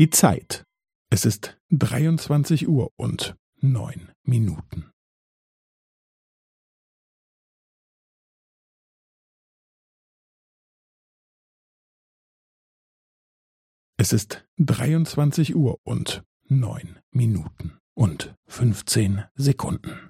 Die Zeit. Es ist 23 Uhr und 9 Minuten. Es ist 23 Uhr und 9 Minuten und 15 Sekunden.